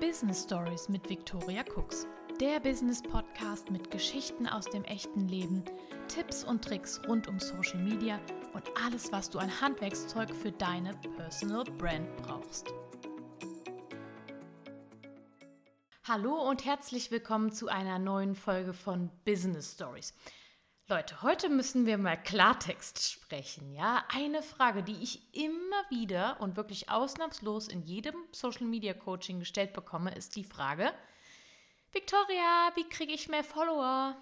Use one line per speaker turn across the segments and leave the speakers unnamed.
Business Stories mit Victoria Cooks. Der Business Podcast mit Geschichten aus dem echten Leben, Tipps und Tricks rund um Social Media und alles, was du an Handwerkszeug für deine Personal Brand brauchst. Hallo und herzlich willkommen zu einer neuen Folge von Business Stories. Leute, heute müssen wir mal Klartext sprechen, ja? Eine Frage, die ich immer wieder und wirklich ausnahmslos in jedem Social Media Coaching gestellt bekomme, ist die Frage: Victoria, wie kriege ich mehr Follower?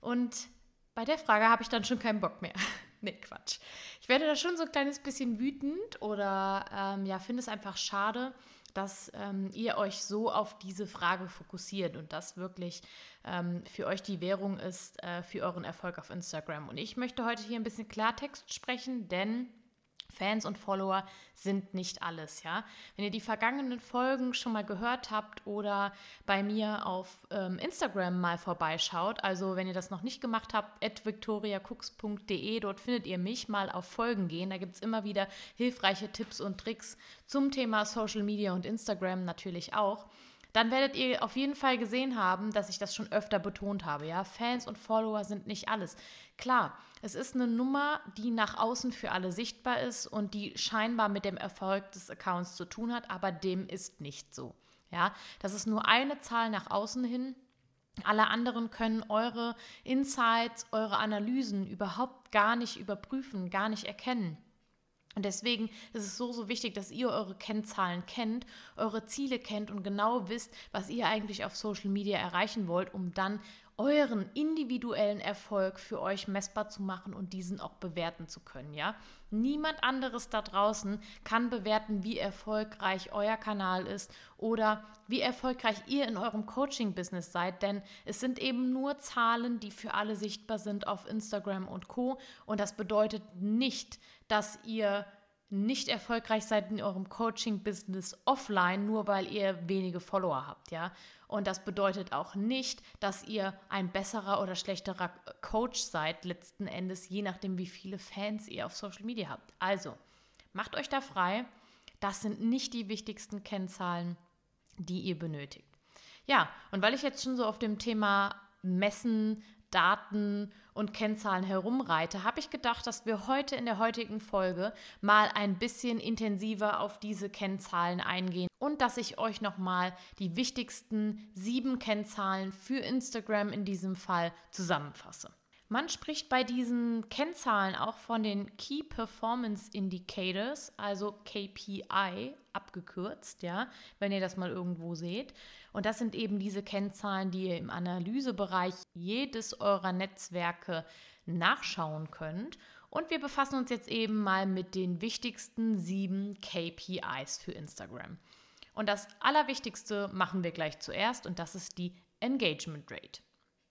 Und bei der Frage habe ich dann schon keinen Bock mehr. nee, Quatsch. Ich werde da schon so ein kleines bisschen wütend oder ähm, ja, finde es einfach schade, dass ähm, ihr euch so auf diese Frage fokussiert und das wirklich ähm, für euch die Währung ist äh, für euren Erfolg auf Instagram. Und ich möchte heute hier ein bisschen Klartext sprechen, denn Fans und Follower sind nicht alles, ja. Wenn ihr die vergangenen Folgen schon mal gehört habt oder bei mir auf ähm, Instagram mal vorbeischaut, also wenn ihr das noch nicht gemacht habt, at victoriacooks.de, dort findet ihr mich mal auf Folgen gehen. Da gibt es immer wieder hilfreiche Tipps und Tricks zum Thema Social Media und Instagram natürlich auch dann werdet ihr auf jeden Fall gesehen haben, dass ich das schon öfter betont habe. Ja, Fans und Follower sind nicht alles. Klar, es ist eine Nummer, die nach außen für alle sichtbar ist und die scheinbar mit dem Erfolg des Accounts zu tun hat, aber dem ist nicht so. Ja, das ist nur eine Zahl nach außen hin. Alle anderen können eure Insights, eure Analysen überhaupt gar nicht überprüfen, gar nicht erkennen. Und deswegen ist es so, so wichtig, dass ihr eure Kennzahlen kennt, eure Ziele kennt und genau wisst, was ihr eigentlich auf Social Media erreichen wollt, um dann euren individuellen Erfolg für euch messbar zu machen und diesen auch bewerten zu können, ja? Niemand anderes da draußen kann bewerten, wie erfolgreich euer Kanal ist oder wie erfolgreich ihr in eurem Coaching Business seid, denn es sind eben nur Zahlen, die für alle sichtbar sind auf Instagram und Co und das bedeutet nicht, dass ihr nicht erfolgreich seid in eurem Coaching-Business offline, nur weil ihr wenige Follower habt, ja. Und das bedeutet auch nicht, dass ihr ein besserer oder schlechterer Coach seid, letzten Endes, je nachdem, wie viele Fans ihr auf Social Media habt. Also, macht euch da frei. Das sind nicht die wichtigsten Kennzahlen, die ihr benötigt. Ja, und weil ich jetzt schon so auf dem Thema Messen, Daten und Kennzahlen herumreite, habe ich gedacht, dass wir heute in der heutigen Folge mal ein bisschen intensiver auf diese Kennzahlen eingehen und dass ich euch nochmal die wichtigsten sieben Kennzahlen für Instagram in diesem Fall zusammenfasse. Man spricht bei diesen Kennzahlen auch von den Key Performance Indicators, also KPI abgekürzt, ja, wenn ihr das mal irgendwo seht. Und das sind eben diese Kennzahlen, die ihr im Analysebereich jedes eurer Netzwerke nachschauen könnt. Und wir befassen uns jetzt eben mal mit den wichtigsten sieben KPIs für Instagram. Und das Allerwichtigste machen wir gleich zuerst und das ist die Engagement Rate.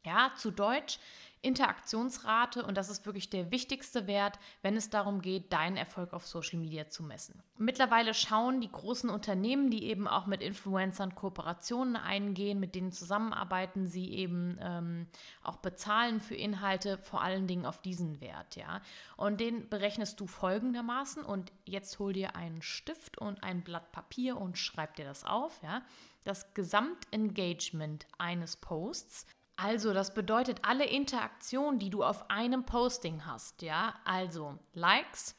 Ja, zu Deutsch Interaktionsrate und das ist wirklich der wichtigste Wert, wenn es darum geht, deinen Erfolg auf Social Media zu messen. Mittlerweile schauen die großen Unternehmen, die eben auch mit Influencern Kooperationen eingehen, mit denen zusammenarbeiten, sie eben ähm, auch bezahlen für Inhalte, vor allen Dingen auf diesen Wert, ja. Und den berechnest du folgendermaßen und jetzt hol dir einen Stift und ein Blatt Papier und schreib dir das auf, ja. Das Gesamtengagement eines Posts also, das bedeutet alle Interaktionen, die du auf einem Posting hast, ja? Also Likes,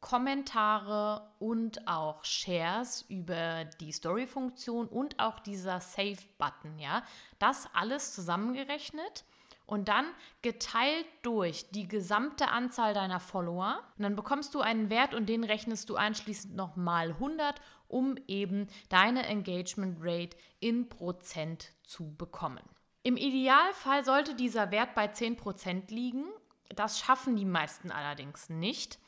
Kommentare und auch Shares über die Story-Funktion und auch dieser Save-Button, ja? Das alles zusammengerechnet und dann geteilt durch die gesamte Anzahl deiner Follower. Und dann bekommst du einen Wert und den rechnest du anschließend nochmal 100, um eben deine Engagement Rate in Prozent zu bekommen. Im Idealfall sollte dieser Wert bei 10% liegen. Das schaffen die meisten allerdings nicht.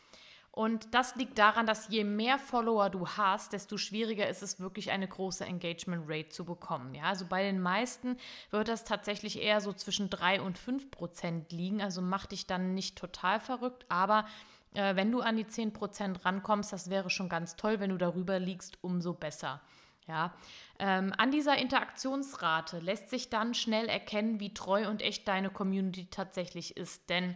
Und das liegt daran, dass je mehr Follower du hast, desto schwieriger ist es wirklich eine große Engagement Rate zu bekommen. Ja, also bei den meisten wird das tatsächlich eher so zwischen 3 und 5 Prozent liegen. Also mach dich dann nicht total verrückt, aber äh, wenn du an die 10 Prozent rankommst, das wäre schon ganz toll. Wenn du darüber liegst, umso besser. Ja, ähm, an dieser Interaktionsrate lässt sich dann schnell erkennen, wie treu und echt deine Community tatsächlich ist. Denn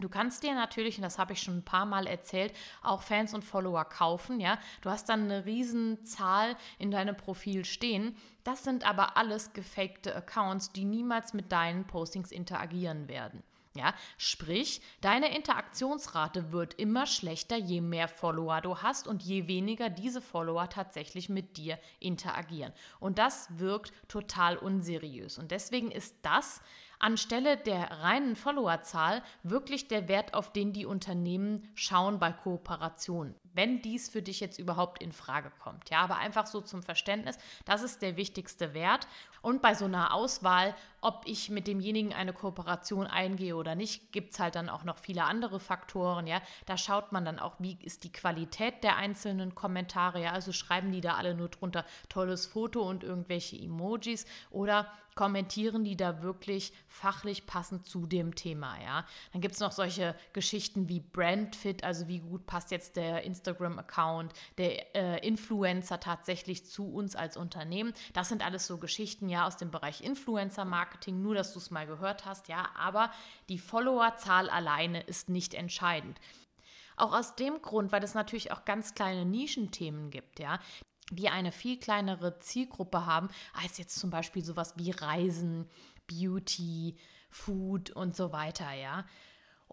Du kannst dir natürlich, und das habe ich schon ein paar Mal erzählt, auch Fans und Follower kaufen, ja. Du hast dann eine riesen Zahl in deinem Profil stehen. Das sind aber alles gefakte Accounts, die niemals mit deinen Postings interagieren werden. Ja, sprich, deine Interaktionsrate wird immer schlechter, je mehr Follower du hast und je weniger diese Follower tatsächlich mit dir interagieren. Und das wirkt total unseriös. Und deswegen ist das anstelle der reinen Followerzahl wirklich der Wert, auf den die Unternehmen schauen bei Kooperationen wenn dies für dich jetzt überhaupt in Frage kommt. Ja, aber einfach so zum Verständnis, das ist der wichtigste Wert. Und bei so einer Auswahl, ob ich mit demjenigen eine Kooperation eingehe oder nicht, gibt es halt dann auch noch viele andere Faktoren. Ja, da schaut man dann auch, wie ist die Qualität der einzelnen Kommentare. Ja, also schreiben die da alle nur drunter tolles Foto und irgendwelche Emojis oder kommentieren die da wirklich fachlich passend zu dem Thema, ja. Dann gibt es noch solche Geschichten wie Brandfit, also wie gut passt jetzt der Instagram-Account, der äh, Influencer tatsächlich zu uns als Unternehmen. Das sind alles so Geschichten, ja, aus dem Bereich Influencer-Marketing, nur dass du es mal gehört hast, ja, aber die Followerzahl alleine ist nicht entscheidend. Auch aus dem Grund, weil es natürlich auch ganz kleine Nischenthemen gibt, ja die eine viel kleinere Zielgruppe haben, als jetzt zum Beispiel sowas wie Reisen, Beauty, Food und so weiter, ja.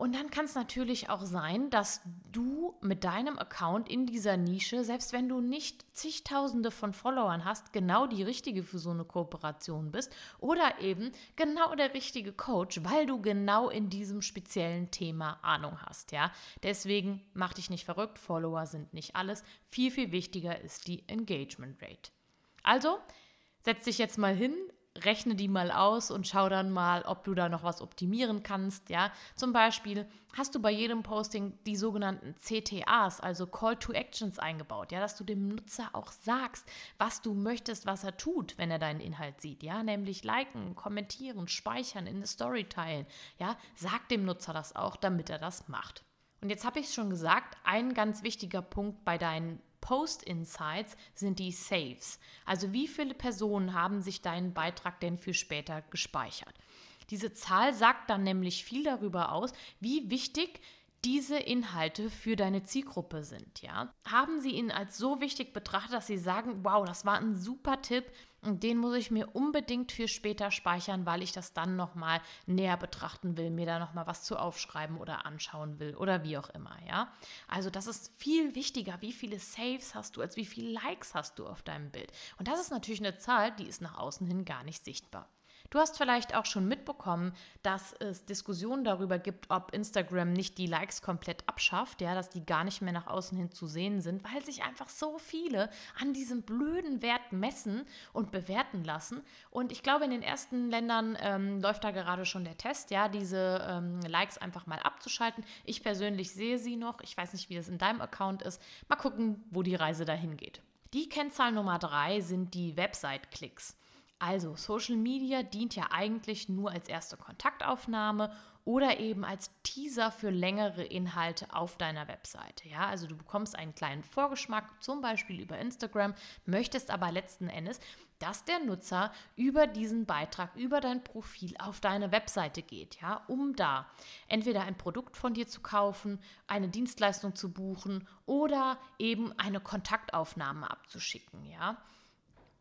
Und dann kann es natürlich auch sein, dass du mit deinem Account in dieser Nische, selbst wenn du nicht zigtausende von Followern hast, genau die richtige für so eine Kooperation bist oder eben genau der richtige Coach, weil du genau in diesem speziellen Thema Ahnung hast, ja? Deswegen mach dich nicht verrückt, Follower sind nicht alles. Viel viel wichtiger ist die Engagement Rate. Also, setz dich jetzt mal hin, rechne die mal aus und schau dann mal, ob du da noch was optimieren kannst. Ja, zum Beispiel hast du bei jedem Posting die sogenannten CTAs, also Call to Actions eingebaut, ja, dass du dem Nutzer auch sagst, was du möchtest, was er tut, wenn er deinen Inhalt sieht, ja, nämlich liken, kommentieren, speichern, in eine Story teilen, ja, sag dem Nutzer das auch, damit er das macht. Und jetzt habe ich es schon gesagt, ein ganz wichtiger Punkt bei deinen Post-Insights sind die Saves. Also wie viele Personen haben sich deinen Beitrag denn für später gespeichert? Diese Zahl sagt dann nämlich viel darüber aus, wie wichtig diese Inhalte für deine Zielgruppe sind, ja? Haben sie ihn als so wichtig betrachtet, dass sie sagen, wow, das war ein super Tipp und den muss ich mir unbedingt für später speichern, weil ich das dann nochmal näher betrachten will, mir da nochmal was zu aufschreiben oder anschauen will oder wie auch immer, ja? Also das ist viel wichtiger, wie viele Saves hast du, als wie viele Likes hast du auf deinem Bild. Und das ist natürlich eine Zahl, die ist nach außen hin gar nicht sichtbar. Du hast vielleicht auch schon mitbekommen, dass es Diskussionen darüber gibt, ob Instagram nicht die Likes komplett abschafft, ja, dass die gar nicht mehr nach außen hin zu sehen sind, weil sich einfach so viele an diesem blöden Wert messen und bewerten lassen. Und ich glaube, in den ersten Ländern ähm, läuft da gerade schon der Test, ja, diese ähm, Likes einfach mal abzuschalten. Ich persönlich sehe sie noch. Ich weiß nicht, wie das in deinem Account ist. Mal gucken, wo die Reise dahin geht. Die Kennzahl Nummer drei sind die Website-Klicks. Also Social Media dient ja eigentlich nur als erste Kontaktaufnahme oder eben als Teaser für längere Inhalte auf deiner Webseite. Ja, also du bekommst einen kleinen Vorgeschmack, zum Beispiel über Instagram, möchtest aber letzten Endes, dass der Nutzer über diesen Beitrag, über dein Profil auf deine Webseite geht, ja, um da entweder ein Produkt von dir zu kaufen, eine Dienstleistung zu buchen oder eben eine Kontaktaufnahme abzuschicken, ja.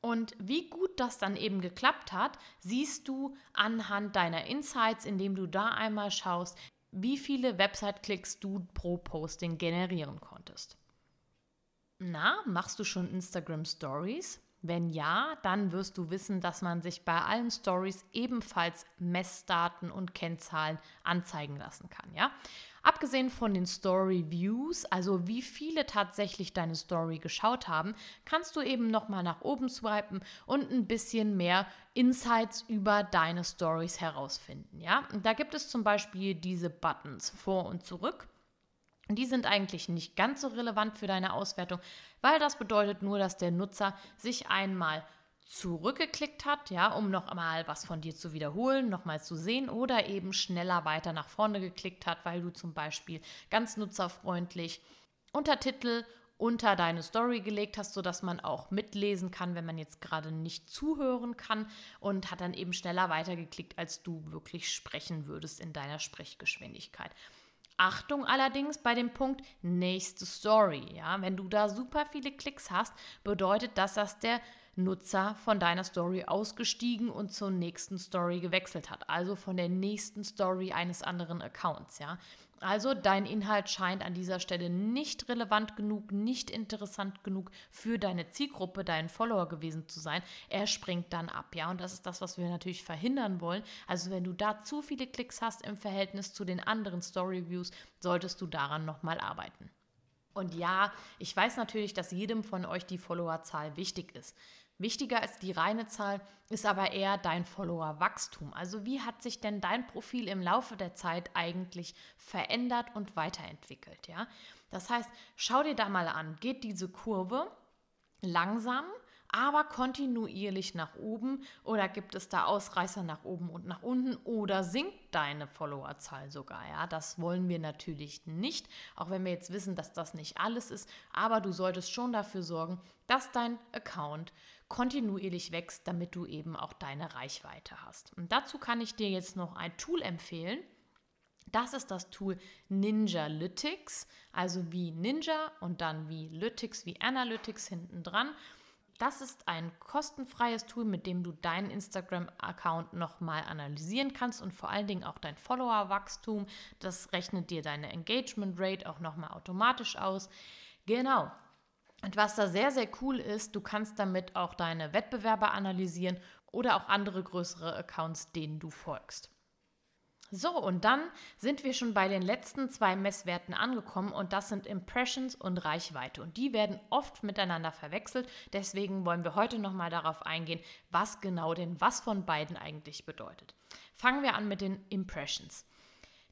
Und wie gut das dann eben geklappt hat, siehst du anhand deiner Insights, indem du da einmal schaust, wie viele Website-Klicks du pro Posting generieren konntest. Na, machst du schon Instagram Stories? Wenn ja, dann wirst du wissen, dass man sich bei allen Stories ebenfalls Messdaten und Kennzahlen anzeigen lassen kann, ja? Abgesehen von den Story Views, also wie viele tatsächlich deine Story geschaut haben, kannst du eben nochmal nach oben swipen und ein bisschen mehr Insights über deine Stories herausfinden. Ja, und da gibt es zum Beispiel diese Buttons vor und zurück. Die sind eigentlich nicht ganz so relevant für deine Auswertung, weil das bedeutet nur, dass der Nutzer sich einmal zurückgeklickt hat, ja, um noch mal was von dir zu wiederholen, noch mal zu sehen oder eben schneller weiter nach vorne geklickt hat, weil du zum Beispiel ganz nutzerfreundlich Untertitel unter deine Story gelegt hast, sodass man auch mitlesen kann, wenn man jetzt gerade nicht zuhören kann und hat dann eben schneller weitergeklickt, als du wirklich sprechen würdest in deiner Sprechgeschwindigkeit. Achtung allerdings bei dem Punkt nächste Story. Ja, wenn du da super viele Klicks hast, bedeutet das, dass der Nutzer von deiner Story ausgestiegen und zur nächsten Story gewechselt hat, also von der nächsten Story eines anderen Accounts, ja. Also dein Inhalt scheint an dieser Stelle nicht relevant genug, nicht interessant genug für deine Zielgruppe, deinen Follower gewesen zu sein. Er springt dann ab, ja. Und das ist das, was wir natürlich verhindern wollen. Also wenn du da zu viele Klicks hast im Verhältnis zu den anderen Story Views, solltest du daran nochmal arbeiten. Und ja, ich weiß natürlich, dass jedem von euch die Followerzahl wichtig ist. Wichtiger als die reine Zahl ist aber eher dein Follower-Wachstum. Also wie hat sich denn dein Profil im Laufe der Zeit eigentlich verändert und weiterentwickelt? Ja? Das heißt, schau dir da mal an, geht diese Kurve langsam aber kontinuierlich nach oben oder gibt es da Ausreißer nach oben und nach unten oder sinkt deine Followerzahl sogar? Ja, das wollen wir natürlich nicht, auch wenn wir jetzt wissen, dass das nicht alles ist, aber du solltest schon dafür sorgen, dass dein Account kontinuierlich wächst, damit du eben auch deine Reichweite hast. Und dazu kann ich dir jetzt noch ein Tool empfehlen. Das ist das Tool Ninjalytics, also wie Ninja und dann wie Lytics, wie Analytics hinten dran. Das ist ein kostenfreies Tool, mit dem du deinen Instagram-Account nochmal analysieren kannst und vor allen Dingen auch dein Follower-Wachstum. Das rechnet dir deine Engagement Rate auch nochmal automatisch aus. Genau. Und was da sehr, sehr cool ist, du kannst damit auch deine Wettbewerber analysieren oder auch andere größere Accounts, denen du folgst. So, und dann sind wir schon bei den letzten zwei Messwerten angekommen und das sind Impressions und Reichweite. Und die werden oft miteinander verwechselt. Deswegen wollen wir heute nochmal darauf eingehen, was genau denn was von beiden eigentlich bedeutet. Fangen wir an mit den Impressions.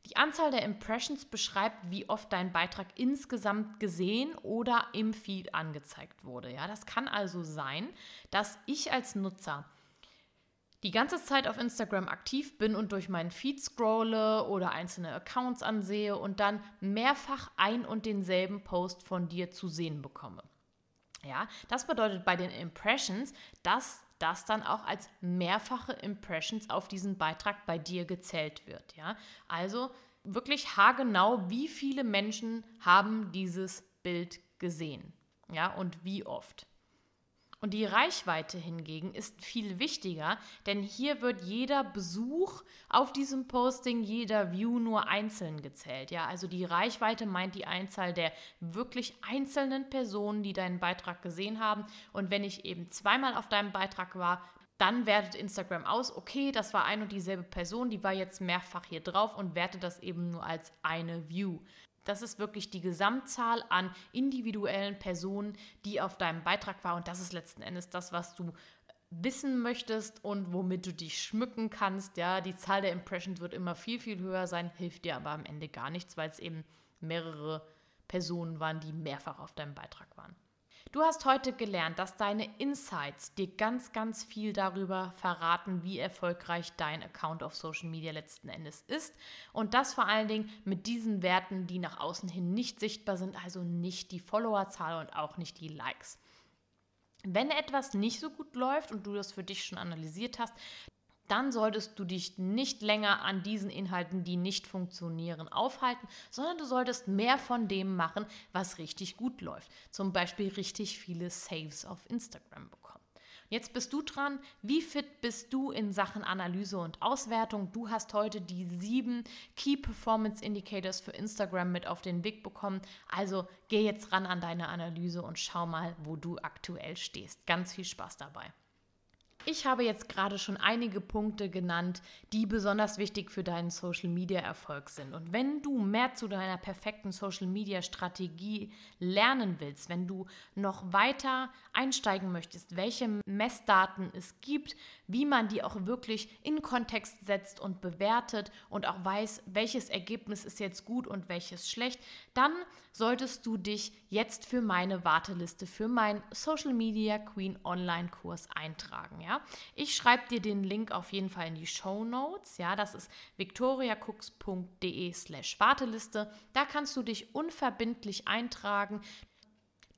Die Anzahl der Impressions beschreibt, wie oft dein Beitrag insgesamt gesehen oder im Feed angezeigt wurde. Ja, das kann also sein, dass ich als Nutzer die ganze Zeit auf Instagram aktiv bin und durch meinen Feed scrolle oder einzelne Accounts ansehe und dann mehrfach ein und denselben Post von dir zu sehen bekomme. Ja, das bedeutet bei den Impressions, dass das dann auch als mehrfache Impressions auf diesen Beitrag bei dir gezählt wird. Ja, also wirklich haargenau, wie viele Menschen haben dieses Bild gesehen. Ja, und wie oft. Und die Reichweite hingegen ist viel wichtiger, denn hier wird jeder Besuch auf diesem Posting, jeder View nur einzeln gezählt. Ja, also die Reichweite meint die Einzahl der wirklich einzelnen Personen, die deinen Beitrag gesehen haben. Und wenn ich eben zweimal auf deinem Beitrag war, dann wertet Instagram aus, okay, das war ein und dieselbe Person, die war jetzt mehrfach hier drauf und wertet das eben nur als eine View. Das ist wirklich die Gesamtzahl an individuellen Personen, die auf deinem Beitrag war. Und das ist letzten Endes das, was du wissen möchtest und womit du dich schmücken kannst. Ja, die Zahl der Impressions wird immer viel, viel höher sein, hilft dir aber am Ende gar nichts, weil es eben mehrere Personen waren, die mehrfach auf deinem Beitrag waren. Du hast heute gelernt, dass deine Insights dir ganz, ganz viel darüber verraten, wie erfolgreich dein Account auf Social Media letzten Endes ist. Und das vor allen Dingen mit diesen Werten, die nach außen hin nicht sichtbar sind, also nicht die Followerzahl und auch nicht die Likes. Wenn etwas nicht so gut läuft und du das für dich schon analysiert hast, dann solltest du dich nicht länger an diesen Inhalten, die nicht funktionieren, aufhalten, sondern du solltest mehr von dem machen, was richtig gut läuft. Zum Beispiel richtig viele Saves auf Instagram bekommen. Jetzt bist du dran. Wie fit bist du in Sachen Analyse und Auswertung? Du hast heute die sieben Key Performance Indicators für Instagram mit auf den Weg bekommen. Also geh jetzt ran an deine Analyse und schau mal, wo du aktuell stehst. Ganz viel Spaß dabei. Ich habe jetzt gerade schon einige Punkte genannt, die besonders wichtig für deinen Social Media Erfolg sind. Und wenn du mehr zu deiner perfekten Social Media Strategie lernen willst, wenn du noch weiter einsteigen möchtest, welche Messdaten es gibt, wie man die auch wirklich in Kontext setzt und bewertet und auch weiß, welches Ergebnis ist jetzt gut und welches schlecht, dann solltest du dich jetzt für meine Warteliste, für meinen Social Media Queen Online Kurs eintragen. Ja? Ich schreibe dir den Link auf jeden Fall in die Show Notes. Ja? Das ist victoriacooks.de slash Warteliste. Da kannst du dich unverbindlich eintragen.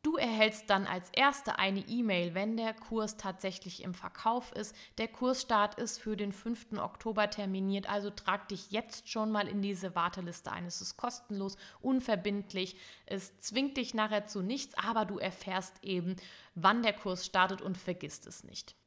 Du erhältst dann als erste eine E-Mail, wenn der Kurs tatsächlich im Verkauf ist. Der Kursstart ist für den 5. Oktober terminiert, also trag dich jetzt schon mal in diese Warteliste ein. Es ist kostenlos, unverbindlich, es zwingt dich nachher zu nichts, aber du erfährst eben, wann der Kurs startet und vergisst es nicht.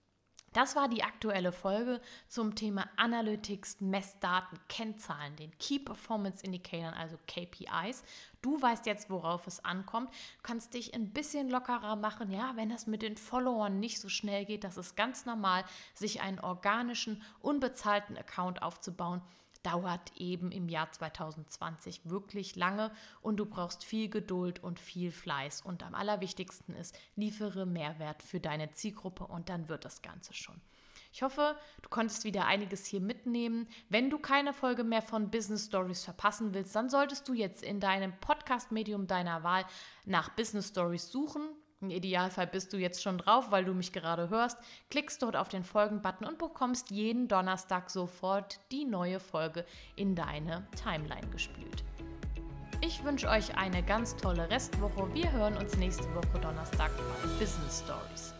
Das war die aktuelle Folge zum Thema Analytics, Messdaten, Kennzahlen, den Key Performance Indicatoren, also KPIs. Du weißt jetzt, worauf es ankommt, kannst dich ein bisschen lockerer machen. Ja, wenn das mit den Followern nicht so schnell geht, das ist ganz normal, sich einen organischen, unbezahlten Account aufzubauen dauert eben im Jahr 2020 wirklich lange und du brauchst viel Geduld und viel Fleiß. Und am allerwichtigsten ist, liefere Mehrwert für deine Zielgruppe und dann wird das Ganze schon. Ich hoffe, du konntest wieder einiges hier mitnehmen. Wenn du keine Folge mehr von Business Stories verpassen willst, dann solltest du jetzt in deinem Podcast-Medium deiner Wahl nach Business Stories suchen. Im Idealfall bist du jetzt schon drauf, weil du mich gerade hörst. Klickst dort auf den Folgen-Button und bekommst jeden Donnerstag sofort die neue Folge in deine Timeline gespült. Ich wünsche euch eine ganz tolle Restwoche. Wir hören uns nächste Woche Donnerstag bei Business Stories.